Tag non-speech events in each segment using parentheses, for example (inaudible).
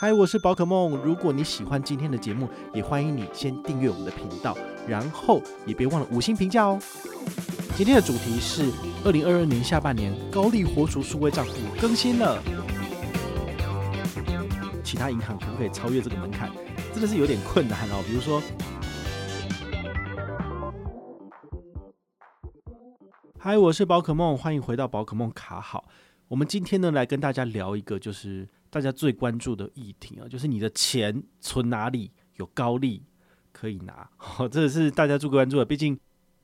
嗨，我是宝可梦。如果你喜欢今天的节目，也欢迎你先订阅我们的频道，然后也别忘了五星评价哦。今天的主题是二零二二年下半年高利活储数位账户更新了，其他银行可不可以超越这个门槛？真的是有点困难哦。比如说，嗨，我是宝可梦，欢迎回到宝可梦卡好。我们今天呢，来跟大家聊一个就是大家最关注的议题啊，就是你的钱存哪里有高利可以拿，(laughs) 哦，这是大家最关注的。毕竟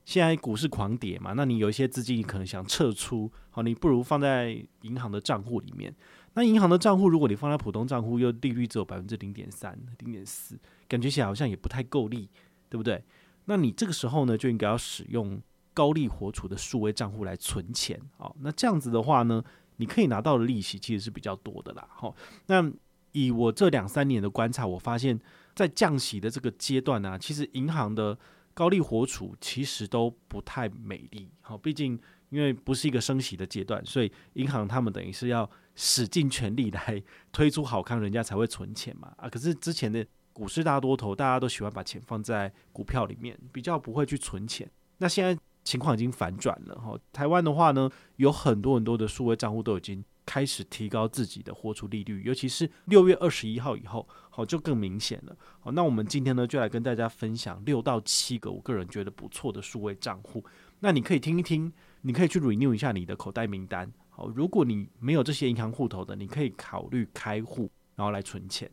现在股市狂跌嘛，那你有一些资金你可能想撤出，好，你不如放在银行的账户里面。那银行的账户，如果你放在普通账户，又利率只有百分之零点三、零点四，感觉起来好像也不太够利，对不对？那你这个时候呢，就应该要使用高利活储的数位账户来存钱，好，那这样子的话呢，你可以拿到的利息其实是比较多的啦，好，那以我这两三年的观察，我发现，在降息的这个阶段呢，其实银行的高利活储其实都不太美丽，好，毕竟因为不是一个升息的阶段，所以银行他们等于是要使尽全力来推出好康，人家才会存钱嘛，啊，可是之前的股市大多头，大家都喜欢把钱放在股票里面，比较不会去存钱，那现在。情况已经反转了哈，台湾的话呢，有很多很多的数位账户都已经开始提高自己的活出利率，尤其是六月二十一号以后，好就更明显了。好，那我们今天呢就来跟大家分享六到七个我个人觉得不错的数位账户，那你可以听一听，你可以去 renew 一下你的口袋名单。好，如果你没有这些银行户头的，你可以考虑开户，然后来存钱。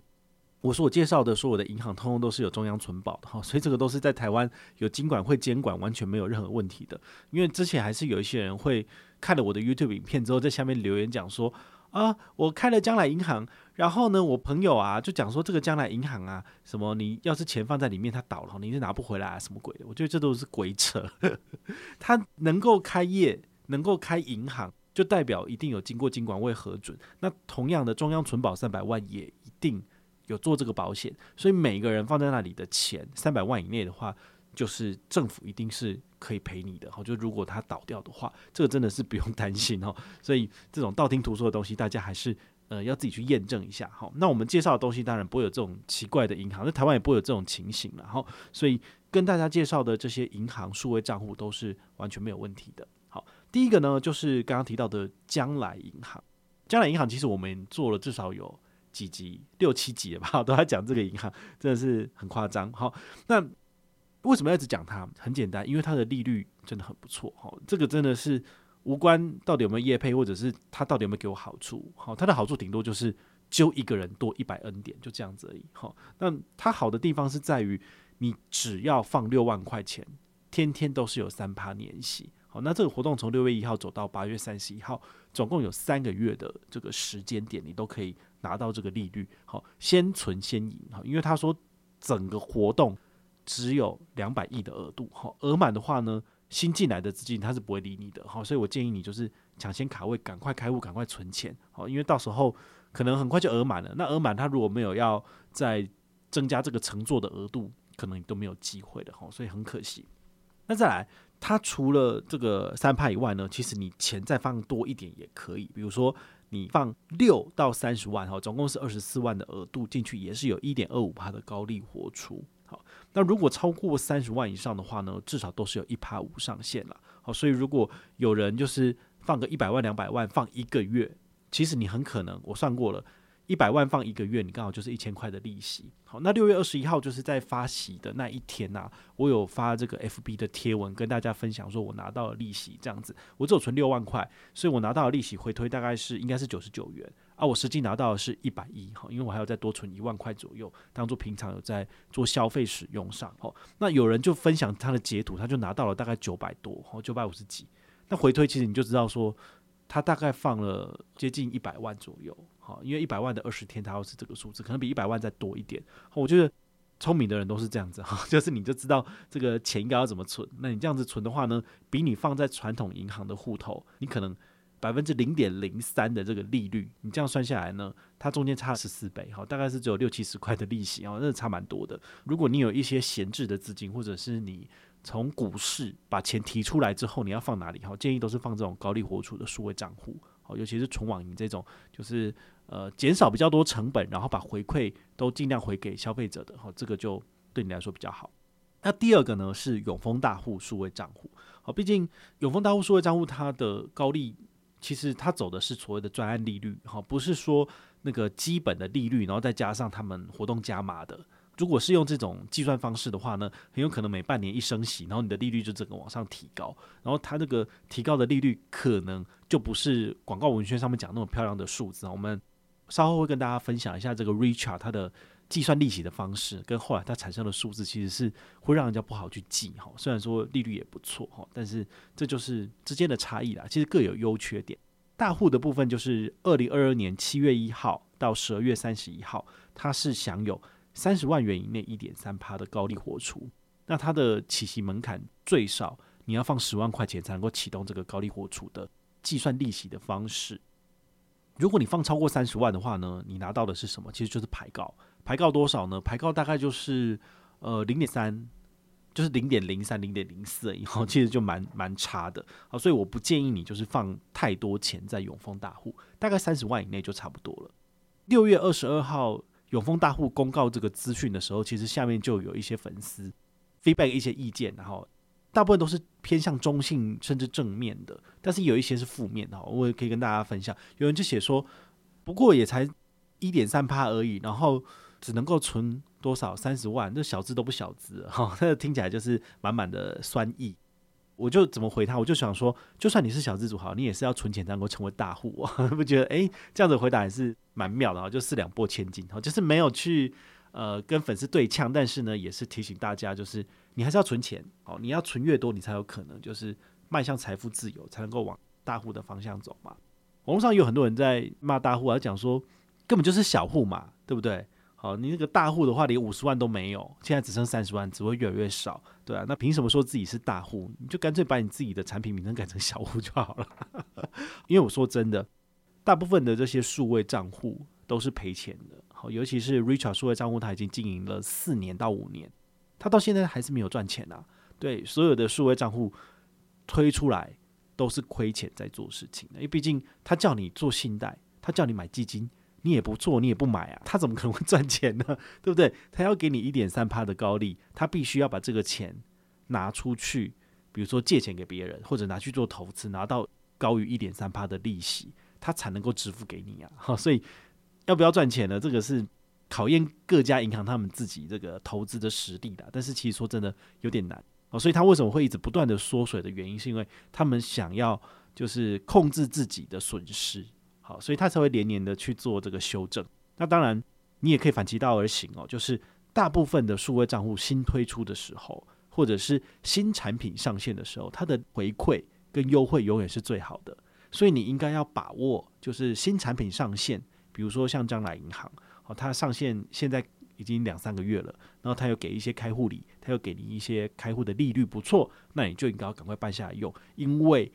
我说我介绍的所有的银行，通通都是有中央存保的哈，所以这个都是在台湾有金管会监管，完全没有任何问题的。因为之前还是有一些人会看了我的 YouTube 影片之后，在下面留言讲说啊，我开了将来银行，然后呢，我朋友啊就讲说这个将来银行啊，什么你要是钱放在里面它倒了，你是拿不回来啊，什么鬼的？我觉得这都是鬼扯。(laughs) 他能够开业，能够开银行，就代表一定有经过金管会核准。那同样的，中央存保三百万也一定。有做这个保险，所以每个人放在那里的钱三百万以内的话，就是政府一定是可以赔你的。好，就如果它倒掉的话，这个真的是不用 (laughs) 担心哦。所以这种道听途说的东西，大家还是呃要自己去验证一下。好，那我们介绍的东西当然不会有这种奇怪的银行，在台湾也不会有这种情形了。好，所以跟大家介绍的这些银行数位账户都是完全没有问题的。好，第一个呢就是刚刚提到的将来银行。将来银行其实我们做了至少有。几集六七集了吧，(laughs) 都在讲这个银行，真的是很夸张。好，那为什么要一直讲它？很简单，因为它的利率真的很不错。好，这个真的是无关到底有没有业配，或者是它到底有没有给我好处。好，它的好处顶多就是揪一个人多一百 N 点，就这样子而已。好，那它好的地方是在于，你只要放六万块钱，天天都是有三趴年息。好，那这个活动从六月一号走到八月三十一号，总共有三个月的这个时间点，你都可以拿到这个利率。好，先存先赢。好，因为他说整个活动只有两百亿的额度。好，额满的话呢，新进来的资金他是不会理你的。好，所以我建议你就是抢先卡位，赶快开户，赶快存钱。好，因为到时候可能很快就额满了。那额满他如果没有要再增加这个乘坐的额度，可能你都没有机会的。好，所以很可惜。那再来。它除了这个三趴以外呢，其实你钱再放多一点也可以。比如说你放六到三十万哈，总共是二十四万的额度进去，也是有一点二五趴的高利活出。好，那如果超过三十万以上的话呢，至少都是有一趴五上限了。好，所以如果有人就是放个一百万两百万放一个月，其实你很可能我算过了。一百万放一个月，你刚好就是一千块的利息。好，那六月二十一号就是在发息的那一天呐、啊，我有发这个 FB 的贴文跟大家分享，说我拿到了利息这样子。我只有存六万块，所以我拿到的利息回推大概是应该是九十九元啊。我实际拿到的是一百一，好，因为我还要再多存一万块左右，当做平常有在做消费使用上。好，那有人就分享他的截图，他就拿到了大概九百多，好，九百五十几。那回推其实你就知道说，他大概放了接近一百万左右。好，因为一百万的二十天，它又是这个数字，可能比一百万再多一点。我觉得聪明的人都是这样子哈，(laughs) 就是你就知道这个钱应该要怎么存。那你这样子存的话呢，比你放在传统银行的户头，你可能百分之零点零三的这个利率，你这样算下来呢，它中间差十四倍，好，大概是只有六七十块的利息啊，那差蛮多的。如果你有一些闲置的资金，或者是你从股市把钱提出来之后，你要放哪里？好，建议都是放这种高利活储的数位账户。尤其是纯网银这种，就是呃减少比较多成本，然后把回馈都尽量回给消费者的，哈，这个就对你来说比较好。那第二个呢是永丰大户数位账户，好，毕竟永丰大户数位账户它的高利，其实它走的是所谓的专案利率，哈，不是说那个基本的利率，然后再加上他们活动加码的。如果是用这种计算方式的话呢，很有可能每半年一升息，然后你的利率就整个往上提高，然后它那个提高的利率可能就不是广告文宣上面讲那么漂亮的数字。我们稍后会跟大家分享一下这个 Richard 它的计算利息的方式，跟后来它产生的数字其实是会让人家不好去记哈。虽然说利率也不错哈，但是这就是之间的差异啦。其实各有优缺点。大户的部分就是二零二二年七月一号到十二月三十一号，它是享有。三十万元以内一点三趴的高利活储，那它的起息门槛最少你要放十万块钱才能够启动这个高利活储的计算利息的方式。如果你放超过三十万的话呢，你拿到的是什么？其实就是牌告。牌告多少呢？牌告大概就是呃零点三，就是零点零三、零点零四以后，(laughs) 其实就蛮蛮差的。好，所以我不建议你就是放太多钱在永丰大户，大概三十万以内就差不多了。六月二十二号。永丰大户公告这个资讯的时候，其实下面就有一些粉丝 feedback 一些意见，然后大部分都是偏向中性甚至正面的，但是有一些是负面的，我也可以跟大家分享。有人就写说，不过也才一点三趴而已，然后只能够存多少三十万，这小资都不小资哈，那听起来就是满满的酸意。我就怎么回他？我就想说，就算你是小资主好，你也是要存钱才能够成为大户啊！(laughs) 不觉得哎、这样子回答也是蛮妙的啊，就四两拨千斤，就是没有去呃跟粉丝对呛，但是呢，也是提醒大家，就是你还是要存钱哦，你要存越多，你才有可能就是迈向财富自由，才能够往大户的方向走嘛。网络上有很多人在骂大户啊，讲说根本就是小户嘛，对不对？好，你那个大户的话，连五十万都没有，现在只剩三十万，只会越来越少，对啊，那凭什么说自己是大户？你就干脆把你自己的产品名称改成小户就好了。(laughs) 因为我说真的，大部分的这些数位账户都是赔钱的。好，尤其是 Richard 数位账户，他已经经营了四年到五年，他到现在还是没有赚钱啊。对，所有的数位账户推出来都是亏钱在做事情的，因为毕竟他叫你做信贷，他叫你买基金。你也不做，你也不买啊，(laughs) 他怎么可能会赚钱呢？(laughs) 对不对？他要给你一点三趴的高利，他必须要把这个钱拿出去，比如说借钱给别人，或者拿去做投资，拿到高于一点三趴的利息，他才能够支付给你啊。(laughs) 好，所以要不要赚钱呢？这个是考验各家银行他们自己这个投资的实力的。但是其实说真的有点难哦。所以他为什么会一直不断的缩水的原因，是因为他们想要就是控制自己的损失。所以他才会连年的去做这个修正。那当然，你也可以反其道而行哦，就是大部分的数位账户新推出的时候，或者是新产品上线的时候，它的回馈跟优惠永远是最好的。所以你应该要把握，就是新产品上线，比如说像将来银行，哦，它上线现在已经两三个月了，然后它又给一些开户礼，它又给你一些开户的利率不错，那你就应该要赶快办下来用，因为。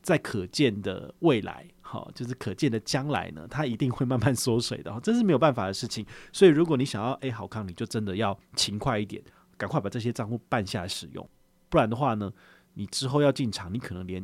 在可见的未来，好，就是可见的将来呢，它一定会慢慢缩水的，这是没有办法的事情。所以，如果你想要 A 好康，你就真的要勤快一点，赶快把这些账户办下来使用，不然的话呢，你之后要进场，你可能连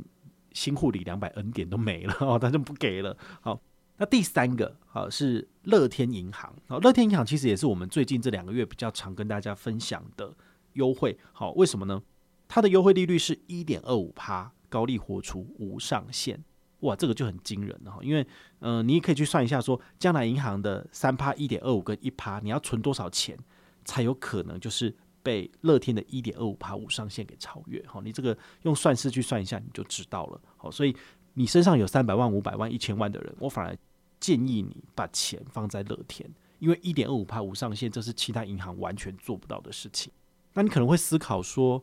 新户里两百 N 点都没了哦，他就不给了。好，那第三个好是乐天银行，好，乐天银行其实也是我们最近这两个月比较常跟大家分享的优惠。好，为什么呢？它的优惠利率是一点二五趴。高利活储无上限，哇，这个就很惊人了哈。因为，嗯、你也可以去算一下，说将来银行的三趴、一点二五跟一趴，你要存多少钱才有可能就是被乐天的一点二五趴五上限给超越？哈，你这个用算式去算一下，你就知道了。好，所以你身上有三百万、五百万、一千万的人，我反而建议你把钱放在乐天，因为一点二五趴五上限，这是其他银行完全做不到的事情。那你可能会思考说，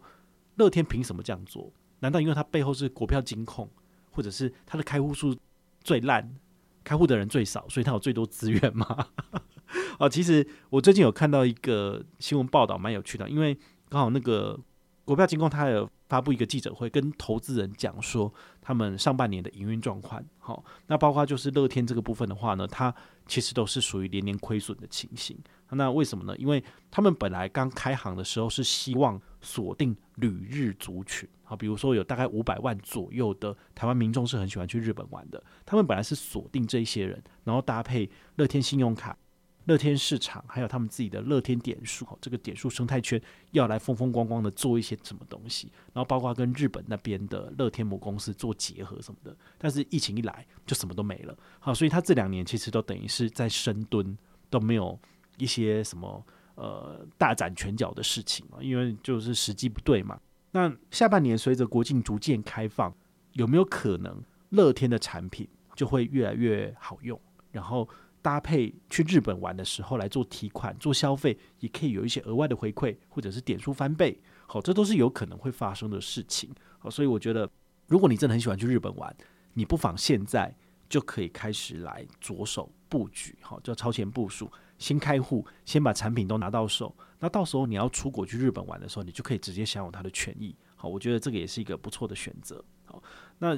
乐天凭什么这样做？难道因为它背后是国票金控，或者是它的开户数最烂，开户的人最少，所以它有最多资源吗？(laughs) 哦，其实我最近有看到一个新闻报道，蛮有趣的。因为刚好那个国票金控，它有发布一个记者会，跟投资人讲说他们上半年的营运状况。好，那包括就是乐天这个部分的话呢，它其实都是属于连年亏损的情形。那为什么呢？因为他们本来刚开行的时候是希望锁定旅日族群。啊，比如说有大概五百万左右的台湾民众是很喜欢去日本玩的，他们本来是锁定这一些人，然后搭配乐天信用卡。乐天市场还有他们自己的乐天点数，这个点数生态圈要来风风光光的做一些什么东西，然后包括跟日本那边的乐天母公司做结合什么的。但是疫情一来，就什么都没了。好，所以他这两年其实都等于是在深蹲，都没有一些什么呃大展拳脚的事情嘛，因为就是时机不对嘛。那下半年随着国境逐渐开放，有没有可能乐天的产品就会越来越好用？然后。搭配去日本玩的时候来做提款、做消费，也可以有一些额外的回馈，或者是点数翻倍。好，这都是有可能会发生的事情。好，所以我觉得，如果你真的很喜欢去日本玩，你不妨现在就可以开始来着手布局。好，叫超前部署，先开户，先把产品都拿到手。那到时候你要出国去日本玩的时候，你就可以直接享有它的权益。好，我觉得这个也是一个不错的选择。好，那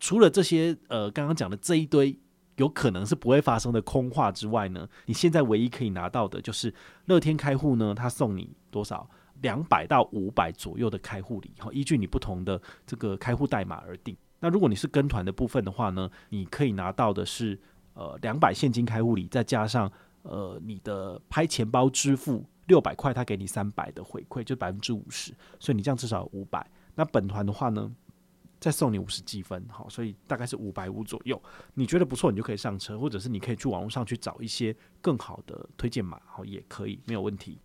除了这些呃刚刚讲的这一堆。有可能是不会发生的空话之外呢，你现在唯一可以拿到的就是乐天开户呢，他送你多少两百到五百左右的开户礼，哈，依据你不同的这个开户代码而定。那如果你是跟团的部分的话呢，你可以拿到的是呃两百现金开户礼，再加上呃你的拍钱包支付六百块，他给你三百的回馈，就百分之五十，所以你这样至少五百。那本团的话呢？再送你五十积分，好，所以大概是五百五左右。你觉得不错，你就可以上车，或者是你可以去网络上去找一些更好的推荐码，好，也可以，没有问题。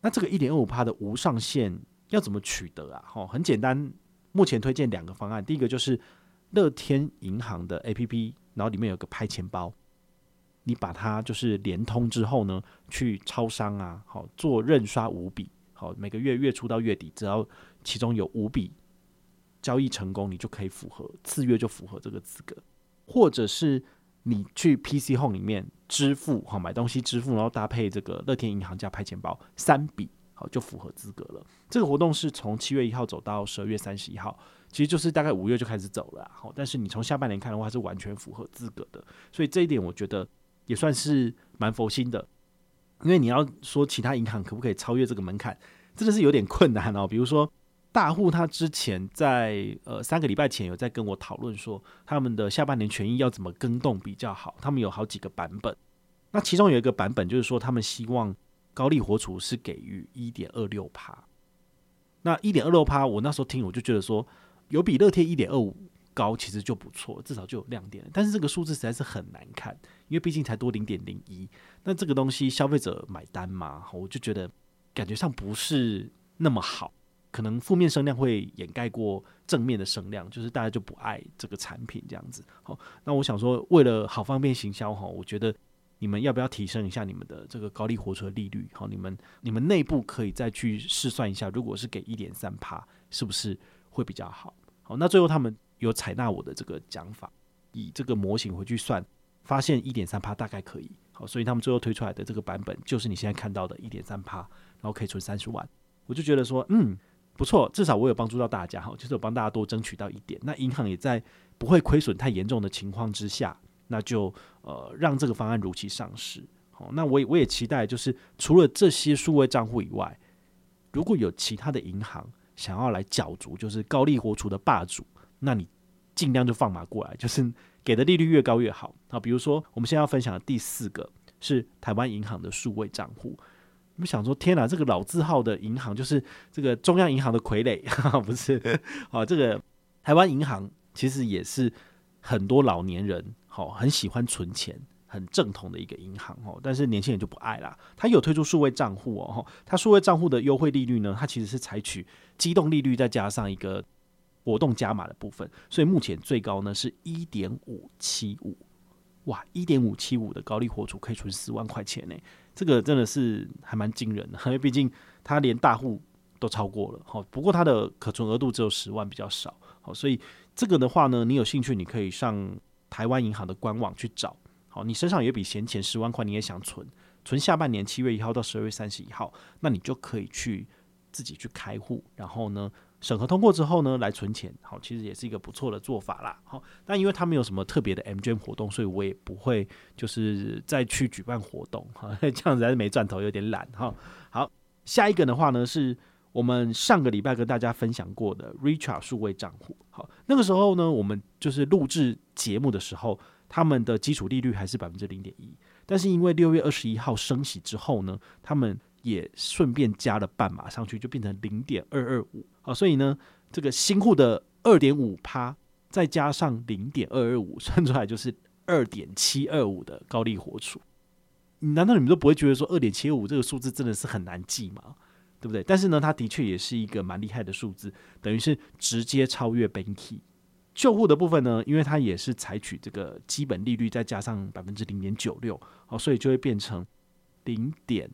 那这个一点二五趴的无上限要怎么取得啊？好，很简单，目前推荐两个方案。第一个就是乐天银行的 APP，然后里面有个拍钱包，你把它就是连通之后呢，去超商啊，好，做认刷五笔，好，每个月月初到月底，只要其中有五笔。交易成功，你就可以符合次月就符合这个资格，或者是你去 PC Home 里面支付好买东西支付，然后搭配这个乐天银行加拍钱包三笔，好就符合资格了。这个活动是从七月一号走到十二月三十一号，其实就是大概五月就开始走了。好，但是你从下半年看的话是完全符合资格的，所以这一点我觉得也算是蛮佛心的。因为你要说其他银行可不可以超越这个门槛，真的是有点困难哦。比如说。大户他之前在呃三个礼拜前有在跟我讨论说，他们的下半年权益要怎么更动比较好。他们有好几个版本，那其中有一个版本就是说，他们希望高利活储是给予一点二六趴。那一点二六趴，我那时候听我就觉得说，有比乐天一点二五高，其实就不错，至少就有亮点。但是这个数字实在是很难看，因为毕竟才多零点零一。那这个东西消费者买单嘛，我就觉得感觉上不是那么好。可能负面声量会掩盖过正面的声量，就是大家就不爱这个产品这样子。好，那我想说，为了好方便行销哈，我觉得你们要不要提升一下你们的这个高利活储的利率？好，你们你们内部可以再去试算一下，如果是给一点三趴，是不是会比较好？好，那最后他们有采纳我的这个讲法，以这个模型回去算，发现一点三趴大概可以。好，所以他们最后推出来的这个版本就是你现在看到的一点三趴，然后可以存三十万。我就觉得说，嗯。不错，至少我有帮助到大家哈，就是我帮大家多争取到一点。那银行也在不会亏损太严重的情况之下，那就呃让这个方案如期上市。好，那我也我也期待，就是除了这些数位账户以外，如果有其他的银行想要来角逐，就是高利活储的霸主，那你尽量就放马过来，就是给的利率越高越好。好，比如说我们现在要分享的第四个是台湾银行的数位账户。我们想说，天哪，这个老字号的银行就是这个中央银行的傀儡，(laughs) 不是？好，这个台湾银行其实也是很多老年人好很喜欢存钱、很正统的一个银行哦。但是年轻人就不爱啦。他有推出数位账户哦，他数位账户的优惠利率呢，它其实是采取机动利率再加上一个活动加码的部分，所以目前最高呢是一点五七五，哇，一点五七五的高利活储可以存十万块钱呢。这个真的是还蛮惊人的，(laughs) 因为毕竟它连大户都超过了，好，不过它的可存额度只有十万，比较少，好，所以这个的话呢，你有兴趣，你可以上台湾银行的官网去找，好，你身上有一笔闲钱十万块，你也想存，存下半年七月一号到十二月三十一号，那你就可以去自己去开户，然后呢，审核通过之后呢，来存钱，好，其实也是一个不错的做法啦。好，但因为他没有什么特别的 MGM 活动，所以我也不会就是再去举办活动，哈，(laughs) 这样子还是没赚头，有点懒哈。好，下一个的话呢，是我们上个礼拜跟大家分享过的 Richart 数位账户，好，那个时候呢，我们就是录制节目的时候，他们的基础利率还是百分之零点一，但是因为六月二十一号升息之后呢，他们也顺便加了半码上去，就变成零点二二五，啊，所以呢，这个新户的二点五趴再加上零点二二五，(laughs) 算出来就是二点七二五的高利活储。难道你们都不会觉得说二点七二五这个数字真的是很难记吗？对不对？但是呢，它的确也是一个蛮厉害的数字，等于是直接超越 Banky 旧户的部分呢，因为它也是采取这个基本利率再加上百分之零点九六，好，所以就会变成零点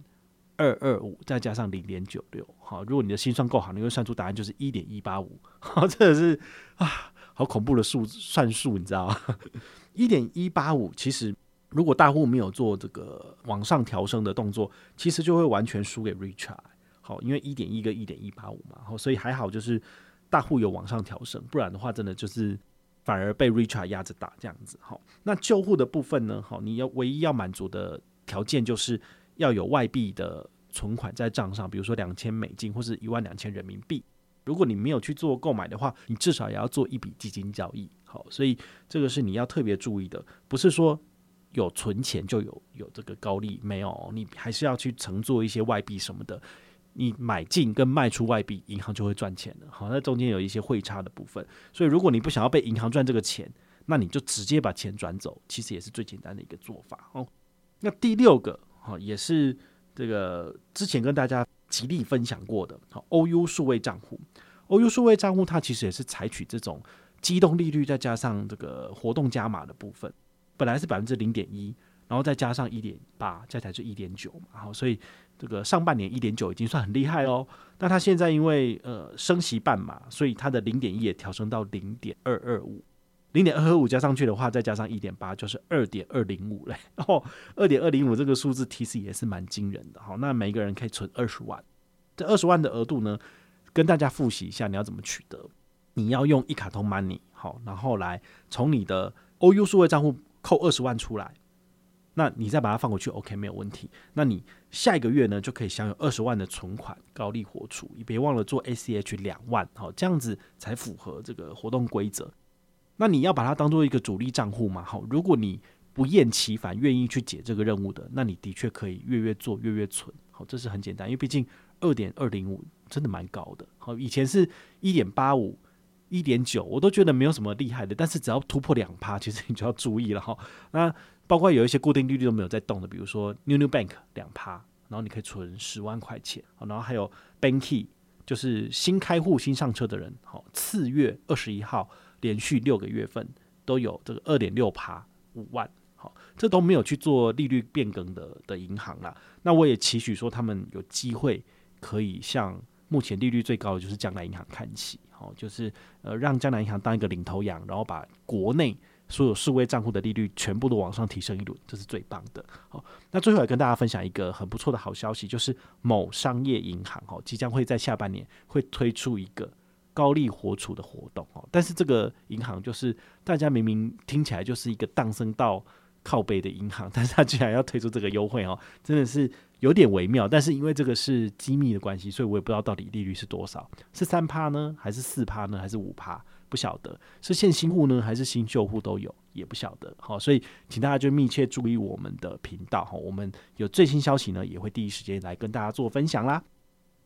二二五再加上零点九六，好，如果你的心算够好，你会算出答案就是一点一八五，(laughs) 好，真的是啊，好恐怖的数算术，你知道吗？一点一八五，其实如果大户没有做这个往上调升的动作，其实就会完全输给 Richart。好，因为一点一跟一点一八五嘛，好，所以还好，就是大户有往上调升，不然的话，真的就是反而被 Richart 压着打这样子。好，那救户的部分呢？好，你要唯一要满足的条件就是要有外币的存款在账上，比如说两千美金或是一万两千人民币。如果你没有去做购买的话，你至少也要做一笔基金交易。好，所以这个是你要特别注意的，不是说有存钱就有有这个高利，没有，你还是要去承做一些外币什么的。你买进跟卖出外币，银行就会赚钱了。好，那中间有一些汇差的部分，所以如果你不想要被银行赚这个钱，那你就直接把钱转走，其实也是最简单的一个做法哦。那第六个，好，也是这个之前跟大家极力分享过的，好，OU 数位账户，OU 数位账户它其实也是采取这种机动利率再加上这个活动加码的部分，本来是百分之零点一，然后再加上一点八，加起来就一点九嘛，好，所以。这个上半年一点九已经算很厉害哦，那它现在因为呃升息半码，所以它的零点一也调升到零点二二五，零点二二五加上去的话，再加上一点八，就是二点二零五嘞。(laughs) 哦，二点二零五这个数字其实也是蛮惊人的。好，那每个人可以存二十万，这二十万的额度呢，跟大家复习一下，你要怎么取得？你要用一卡通 money 好，然后来从你的 OU 数位账户扣二十万出来。那你再把它放回去，OK，没有问题。那你下一个月呢，就可以享有二十万的存款高利活储，你别忘了做 ACH 两万，好，这样子才符合这个活动规则。那你要把它当做一个主力账户嘛，好，如果你不厌其烦愿意去解这个任务的，那你的确可以月月做，月月存，好，这是很简单，因为毕竟二点二零五真的蛮高的，好，以前是一点八五、一点九，我都觉得没有什么厉害的，但是只要突破两趴，其实你就要注意了哈。那包括有一些固定利率都没有在动的，比如说 New New Bank 两趴，然后你可以存十万块钱，好然后还有 Banky，就是新开户新上车的人，好，次月二十一号连续六个月份都有这个二点六趴五万，好，这都没有去做利率变更的的银行啦。那我也期许说他们有机会可以向目前利率最高的就是江南银行看齐，好，就是呃让江南银行当一个领头羊，然后把国内。所有数位账户的利率全部都往上提升一轮，这是最棒的。好，那最后也跟大家分享一个很不错的好消息，就是某商业银行哦，即将会在下半年会推出一个高利活储的活动哦。但是这个银行就是大家明明听起来就是一个荡升到靠背的银行，(laughs) 但是他居然要推出这个优惠哦，真的是有点微妙。但是因为这个是机密的关系，所以我也不知道到底利率是多少，是三趴呢，还是四趴呢，还是五趴？不晓得是现新户呢，还是新旧户都有，也不晓得。好，所以请大家就密切注意我们的频道哈，我们有最新消息呢，也会第一时间来跟大家做分享啦。